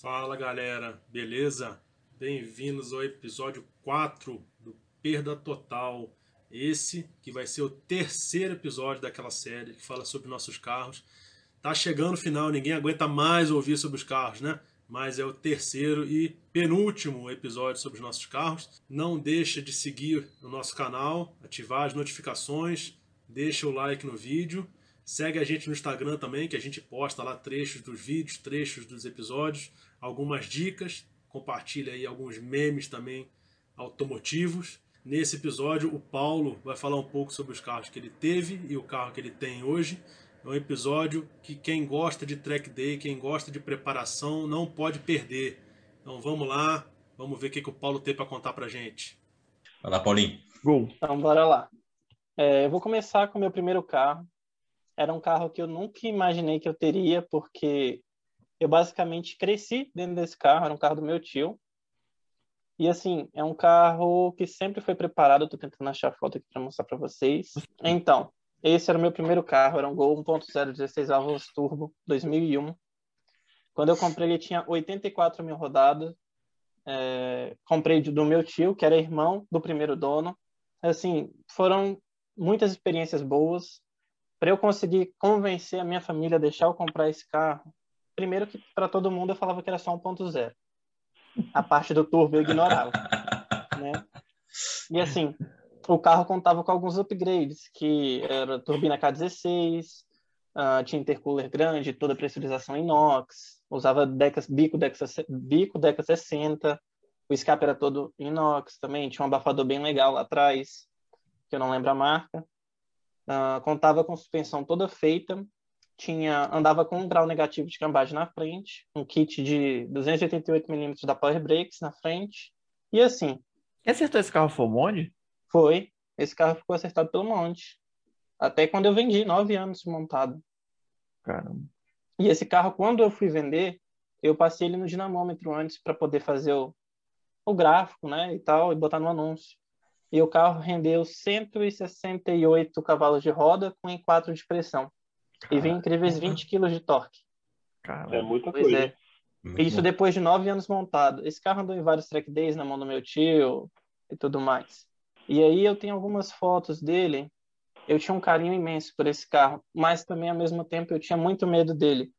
Fala galera, beleza? Bem-vindos ao episódio 4 do Perda Total. Esse que vai ser o terceiro episódio daquela série que fala sobre nossos carros. Tá chegando o final, ninguém aguenta mais ouvir sobre os carros, né? Mas é o terceiro e penúltimo episódio sobre os nossos carros. Não deixa de seguir o nosso canal, ativar as notificações, deixa o like no vídeo. Segue a gente no Instagram também, que a gente posta lá trechos dos vídeos, trechos dos episódios, algumas dicas, compartilha aí alguns memes também automotivos. Nesse episódio, o Paulo vai falar um pouco sobre os carros que ele teve e o carro que ele tem hoje. É um episódio que quem gosta de track day, quem gosta de preparação, não pode perder. Então vamos lá, vamos ver o que, que o Paulo tem para contar para gente. Vai lá, Paulinho. Gol. Então bora lá. É, eu vou começar com o meu primeiro carro. Era um carro que eu nunca imaginei que eu teria, porque eu basicamente cresci dentro desse carro. Era um carro do meu tio. E assim, é um carro que sempre foi preparado. Eu tô tentando achar a foto aqui para mostrar para vocês. Então, esse era o meu primeiro carro, era um Gol 1.0 16 válvulas turbo, 2001. Quando eu comprei, ele tinha 84 mil rodadas. É, comprei do meu tio, que era irmão do primeiro dono. Assim, foram muitas experiências boas. Para eu conseguir convencer a minha família a deixar eu comprar esse carro, primeiro que para todo mundo eu falava que era só 1.0. A parte do turbo eu ignorava, né? E assim, o carro contava com alguns upgrades, que era turbina K16, uh, tinha intercooler grande, toda pressurização inox, usava decas, bico, deca, bico Deca 60, o escape era todo inox também, tinha um abafador bem legal lá atrás, que eu não lembro a marca. Uh, contava com suspensão toda feita, tinha andava com um grau negativo de cambagem na frente, um kit de 288 mm da Power Brakes na frente, e assim... Quem acertou esse carro foi o Monde? Foi. Esse carro ficou acertado pelo monte. Até quando eu vendi, nove anos montado. Caramba. E esse carro, quando eu fui vender, eu passei ele no dinamômetro antes para poder fazer o, o gráfico, né, e tal, e botar no anúncio. E o carro rendeu 168 cavalos de roda com E4 de pressão. Caramba. E vem incríveis 20 kg de torque. Caramba. É muita pois coisa. É. Isso bom. depois de nove anos montado. Esse carro andou em vários track days na mão do meu tio e tudo mais. E aí eu tenho algumas fotos dele. Eu tinha um carinho imenso por esse carro, mas também ao mesmo tempo eu tinha muito medo dele.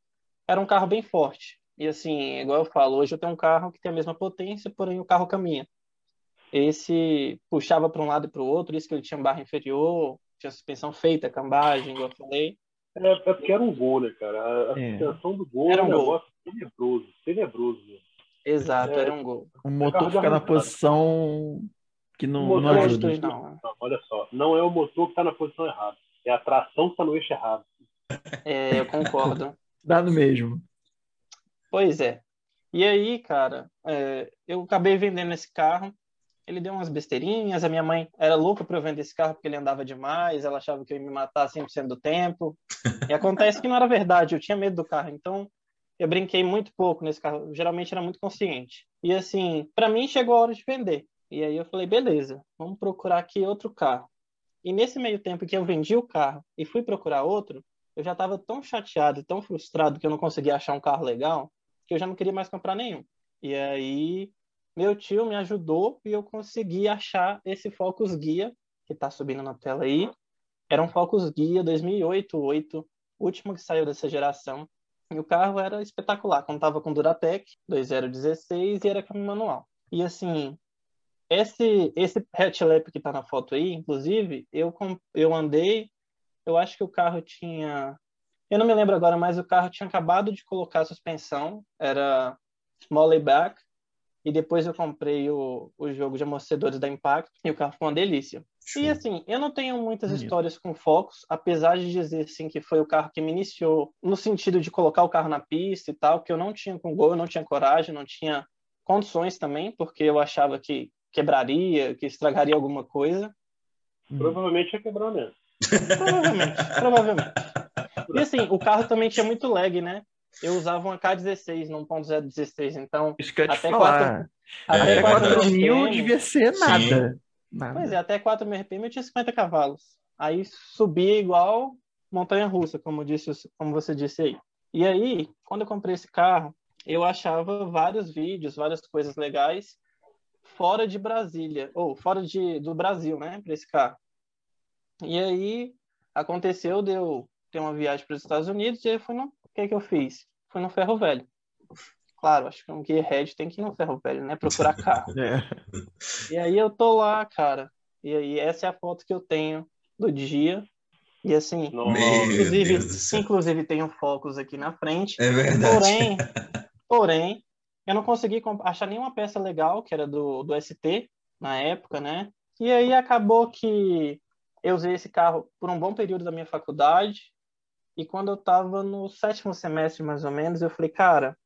Era um carro bem forte. E assim, igual eu falo, hoje eu tenho um carro que tem a mesma potência, porém o carro caminha. Esse puxava para um lado e para o outro, isso que ele tinha barra inferior, tinha suspensão feita, cambagem, igual eu falei. É, é porque era um gol, né, cara? A, é. suspensão do gol era um, um negócio tenebroso, tenebroso. Exato, é, era um gol. O motor fica na posição que não, não ajuda. Não. não. Olha só, não é o motor que está na posição errada, é a tração que está no eixo errado. É, eu concordo. Dá no mesmo. Pois é. E aí, cara, é, eu acabei vendendo esse carro. Ele deu umas besteirinhas. A minha mãe era louca para eu vender esse carro porque ele andava demais. Ela achava que eu ia me matar 100% do tempo. E acontece que não era verdade. Eu tinha medo do carro. Então, eu brinquei muito pouco nesse carro. Geralmente era muito consciente. E assim, para mim chegou a hora de vender. E aí eu falei, beleza, vamos procurar aqui outro carro. E nesse meio tempo que eu vendi o carro e fui procurar outro, eu já estava tão chateado, tão frustrado que eu não conseguia achar um carro legal, que eu já não queria mais comprar nenhum. E aí meu tio me ajudou e eu consegui achar esse Focus Guia, que está subindo na tela aí. Era um Focus Guia 2008, 8, último que saiu dessa geração. E o carro era espetacular, contava com Duratec 2016 e era câmbio manual. E assim, esse, esse hatchlap que está na foto aí, inclusive, eu, eu andei, eu acho que o carro tinha. Eu não me lembro agora, mas o carro tinha acabado de colocar a suspensão, era small layback, e depois eu comprei o, o jogo de amortecedores da Impact, e o carro foi uma delícia. E assim, eu não tenho muitas Bonito. histórias com Focus, apesar de dizer assim que foi o carro que me iniciou no sentido de colocar o carro na pista e tal, que eu não tinha com gol, eu não tinha coragem, não tinha condições também, porque eu achava que quebraria, que estragaria alguma coisa. Provavelmente ia quebrar mesmo. Provavelmente, provavelmente. E assim, o carro também tinha muito lag, né? Eu usava uma K16, não 1.016, então Isso que eu até falar. 4, até 4 mil devia ser nada. nada. Pois é, até 4 mil RPM eu tinha 50 cavalos. Aí subia igual montanha russa, como, disse, como você disse aí. E aí, quando eu comprei esse carro, eu achava vários vídeos, várias coisas legais fora de Brasília, ou fora de, do Brasil, né, para esse carro. E aí aconteceu de eu ter uma viagem para os Estados Unidos e aí fui no, o que que eu fiz? Fui no Ferro Velho. Claro, acho que um gearhead tem que ir no Ferro Velho, né, procurar carro. É. E aí eu tô lá, cara. E aí essa é a foto que eu tenho do dia. E assim. Meu inclusive, inclusive tem um Focus aqui na frente. É verdade. Porém, porém, eu não consegui achar nenhuma peça legal, que era do, do ST, na época, né? E aí acabou que eu usei esse carro por um bom período da minha faculdade. E quando eu estava no sétimo semestre, mais ou menos, eu falei, cara,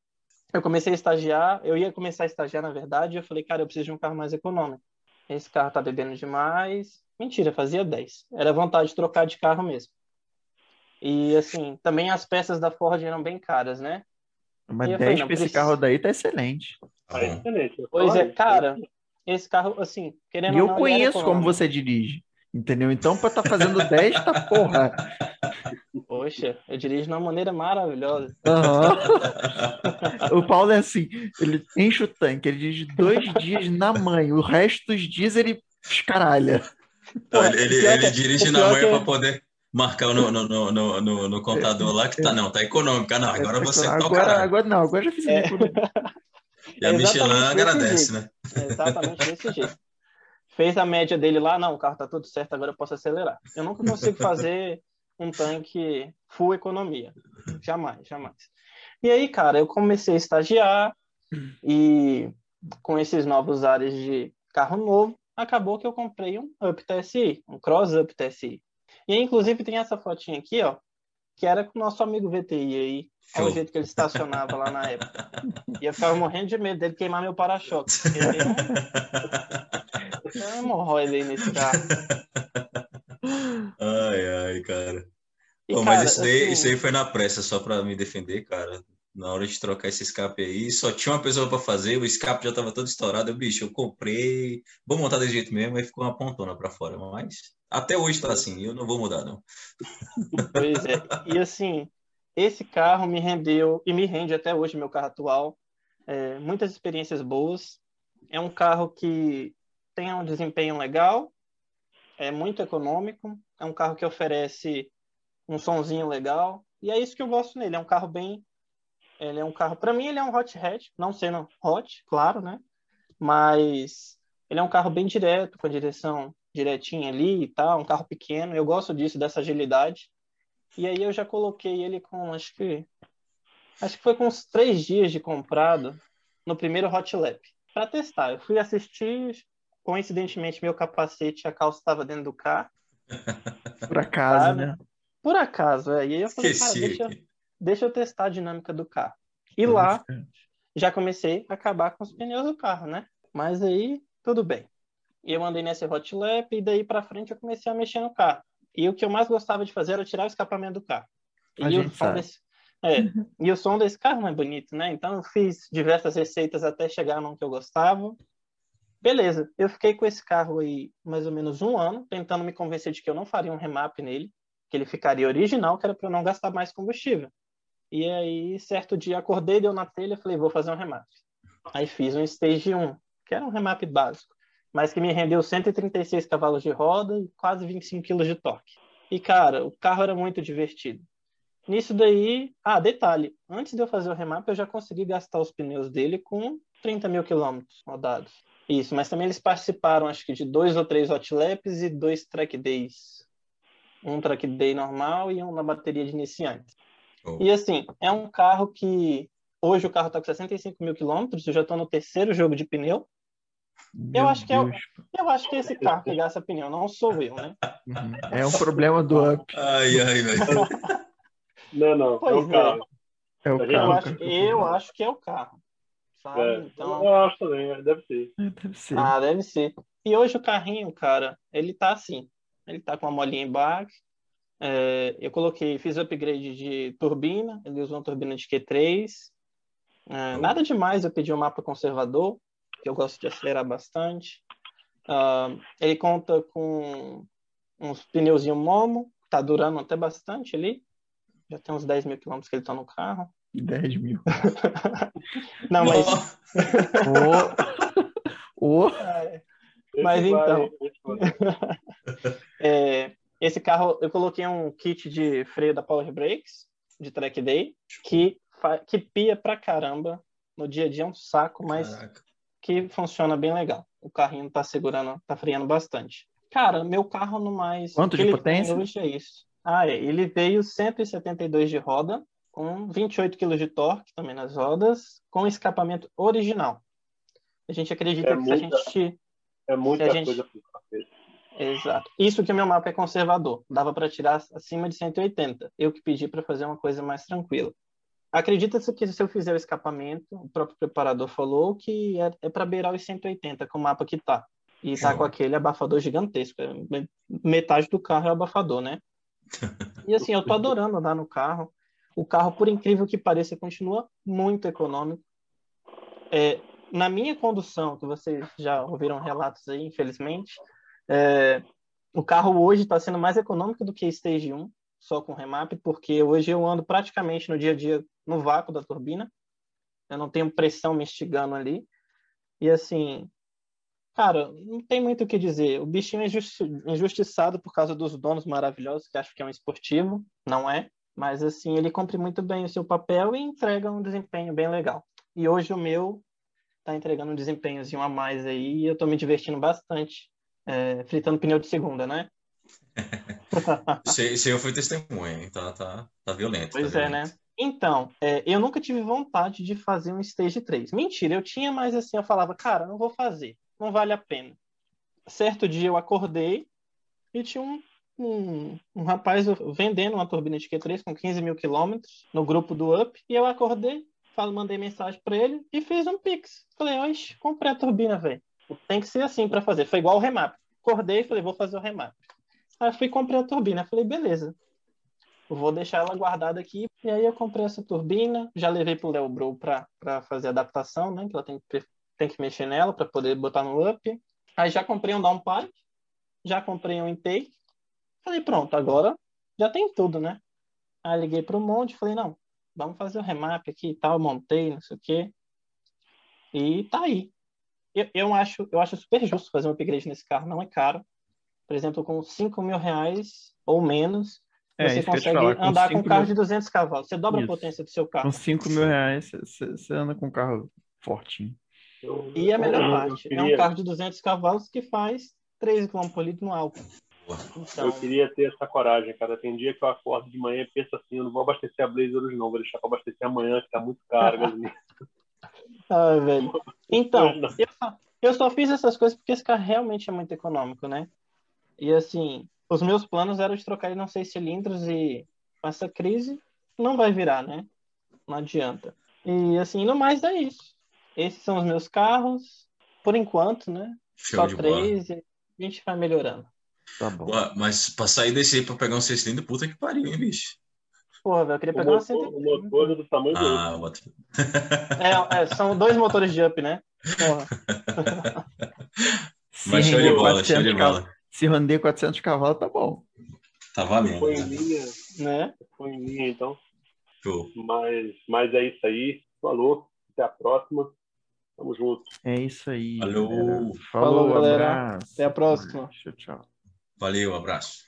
eu comecei a estagiar, eu ia começar a estagiar, na verdade, e eu falei, cara, eu preciso de um carro mais econômico. Esse carro tá bebendo demais. Mentira, fazia 10. Era vontade de trocar de carro mesmo. E assim, também as peças da Ford eram bem caras, né? Mas E eu falei, 10 não, pra esse carro daí tá excelente. Tá É excelente. Pois é, cara, esse carro, assim, querendo E ou eu não, conheço como você dirige. Entendeu? Então, pra tá fazendo 10, tá porra. Poxa, eu dirijo de uma maneira maravilhosa. Aham. O Paulo é assim, ele enche o tanque, ele dirige dois dias na mãe, o resto dos dias ele escaralha. Não, ele, ele, que- dirige na manhã que- para poder marcar no, no, no, no, no- no contador lá que tá, não, tá econômico. Ah, Não, agora você tá o agora, agora não, agora já fiz É. E a É Michelin agradece, jeito. né? É exatamente desse jeito. Fez a média dele lá, não, o carro tá tudo certo, agora eu posso acelerar. Eu nunca consigo fazer um tanque full economia. Jamais, jamais. E aí, cara, eu comecei a estagiar e com esses novos ares de carro novo, acabou que eu comprei um Up TSI, um Cross Up TSI. E aí, inclusive, tem essa fotinha aqui, ó, que era com o nosso amigo VTI aí. Olha o jeito que ele estacionava lá na época. E eu ficava morrendo de medo dele queimar meu para-choque. tem um- tem um hemorroide aí nesse carro. Ai, cara. E, Pô, cara, mas isso aí, assim, isso aí foi na pressa, só pra me defender, cara. Na hora de trocar esse escape aí, só tinha uma pessoa pra fazer, o escape já tava todo estourado. Eu, bicho, eu comprei, vou montar desse jeito mesmo, aí ficou uma pontona pra fora. Mas até hoje tá assim, eu não vou mudar, não. Pois é. E assim, esse carro me rendeu, e me rende até hoje, meu carro atual, é, muitas experiências boas. É um carro que tem um desempenho legal, é muito econômico, é um carro que oferece um sonzinho legal, e é isso que eu gosto nele. É um carro bem. Ele é um carro. Para mim, ele é um hot hatch, não sendo hot, claro, né? Mas ele é um carro bem direto, com a direção direitinha ali e tal, um carro pequeno. Eu gosto disso, dessa agilidade. E aí eu já coloquei ele com, acho que, acho que foi com uns três dias de comprado no primeiro Hot Lap para testar. Eu fui assistir, coincidentemente meu capacete, a calça estava dentro do carro. Por acaso, Sabe? né? Por acaso, é. E aí eu falei, cara, Esqueci deixa, aqui. deixa eu testar a dinâmica do carro. E lá já comecei a acabar com os pneus do carro, né? Mas aí, tudo bem. E eu andei nesse hot lap e daí pra frente eu comecei a mexer no carro. E o que eu mais gostava de fazer era tirar o escapamento do carro. A e, o som desse... é, e o som desse carro não é bonito, né? Então eu fiz diversas receitas até chegar num que eu gostava. Beleza, eu fiquei com esse carro aí mais ou menos um ano, tentando me convencer de que eu não faria um remap nele, que ele ficaria original, que era para eu não gastar mais combustível. E aí, certo dia, acordei, deu na telha, falei, vou fazer um remap. Aí fiz um Stage 1, que era um remap básico, mas que me rendeu 136 cavalos de roda e quase 25 quilos de torque. E, cara, o carro era muito divertido. Nisso daí, ah, detalhe, antes de eu fazer o remap, eu já consegui gastar os pneus dele com 30 mil quilômetros rodados. Isso, mas também eles participaram, acho que de dois ou três hot laps e dois track days. Um track day normal e um na bateria de iniciante. Oh. E assim, é um carro que hoje o carro está com 65 mil quilômetros, eu já estou no terceiro jogo de pneu. Meu acho que é o- Deus. Eu acho que é esse carro que gasta pneu, não sou eu, né? Uhum. É um problema do up. Ai, ai, velho. Não, não. Pois é o carro. É o Eu Eu carro. acho, eu acho que é o carro. Sabe? É. Então, Eu acho também, deve ser. Deve ser. ah, deve ser. E hoje o carrinho, cara, ele tá assim. Ele tá com uma molinha embaixo. É, eu coloquei, fiz upgrade de turbina. Ele usou uma turbina de Q3. É, nada demais, eu pedi um mapa conservador, que eu gosto de acelerar bastante. Ah, ele conta com uns pneuzinho Momo, tá durando até bastante ali. Já tem uns 10 mil quilômetros que ele tá no carro. 10 mil. Não, mas. Ô, ô, É, Esse Mas vai- então. esse vai. é, esse carro, eu coloquei um kit de freio da Power Brakes, de track day, que, fa- que pia pra caramba. No dia a dia é um saco, mas Caraca. que funciona bem legal. O carrinho tá segurando, tá freando bastante. Cara, meu carro no mais. Quanto o de ele tem potência? Hoje é isso. Ah, é. Ele veio 172 de roda, com 28 kg de torque também nas rodas, com escapamento original. A gente acredita É que se a muita- gente É muita gente- coisa. Exato. Isso que o meu mapa é conservador. Dava para tirar acima de 180. Eu que pedi para fazer uma coisa mais tranquila. Acredita-se que se eu fizer o escapamento, o próprio preparador falou que é, é para beirar os 180 com o mapa que tá. E tá com aquele abafador gigantesco. É me- Metade do carro é abafador, né? E assim, eu tô adorando andar no carro. O carro, por incrível que pareça, continua muito econômico. É, na minha condução, que vocês já ouviram relatos aí, infelizmente, é, o carro hoje está sendo mais econômico do que Stage 1, só com remap, porque hoje eu ando praticamente no dia a dia no vácuo da turbina. Eu não tenho pressão me instigando ali. E assim, cara, não tem muito o que dizer. O bichinho é injusti- injustiçado por causa dos donos maravilhosos que acham que é um esportivo. Não é. Mas assim, ele cumpre muito bem o seu papel e entrega um desempenho bem legal. E hoje o meu tá entregando um desempenhozinho a mais aí e eu tô me divertindo bastante. é, fritando pneu de segunda, né? Esse, eu fui testemunha, hein? Tá, tá, tá violento. Pois tá é, né? Então, é, eu nunca tive vontade de fazer um Stage 3. Mentira, eu tinha, mas assim, eu falava, cara, não vou fazer, não vale a pena. Certo dia eu acordei e tinha um, um, um rapaz vendendo uma turbina de Q3 com 15 mil quilômetros no grupo do Up, e eu acordei, falo, mandei mensagem para ele e fiz um Pix. Falei, oxe, comprei a turbina, velho. Tem que ser assim para fazer. Foi igual o remap. Acordei e falei, vou fazer o remap. Aí fui comprei a turbina. Falei, beleza. Vou deixar ela guardada aqui. E aí eu comprei essa turbina, já levei pro Léo Bro para fazer a adaptação, né? Que ela tem que, tem que mexer nela para poder botar no up. Aí já comprei um downpipe, já comprei um intake. Falei, pronto, agora já tem tudo, né? Aí liguei pro monte, falei, não, vamos fazer o remap aqui e tal, montei, não sei o quê. E tá aí. Eu, eu, acho, eu acho super justo fazer um upgrade nesse carro, não é caro. Por exemplo, com 5 mil reais ou menos, É, você consegue falar, com andar com um 5 carro mil- de 200 cavalos. Você dobra Isso. a potência do seu carro. com 5 mil reais, você- você anda com um carro fortinho. Eu- E a melhor eu- eu parte, é um queria- carro de 200 cavalos que faz 13 km por litro no álcool. Então, Eu queria ter essa coragem, cara. Tem dia que eu acordo de manhã e penso assim, eu não vou abastecer a Blazer hoje não, vou deixar pra abastecer amanhã, que tá muito caro ah, velho. Então, eu só, eu só fiz essas coisas porque esse carro realmente é muito econômico, né? E assim, os meus planos eram de trocar ele não sei cilindros e com essa crise não vai virar, né? Não adianta. E assim, no mais é isso. Esses são os meus carros, por enquanto, né? Show Só de bola. três e a gente vai melhorando. Tá bom. Ué, Mas pra sair desse aí pra pegar um seis cilindros, puta que pariu, hein, bicho? Porra, velho, eu queria O pegar uma motor, o 130. motor é do tamanho do Ah, outro. bota. É, é, são dois motores de up, né? Porra. Mas show de bola, 400 show de cavalos- bola. Se render 400 cavalos, tá bom. Tá valendo. Foi em né? linha, né? foi em linha, então. Show. Mas, mas é isso aí. Falou. Até a próxima. Tamo junto. É isso aí. Falou. galera. Falou, Falou, galera. abraço. Até a próxima. Tchau, tchau. Valeu, abraço.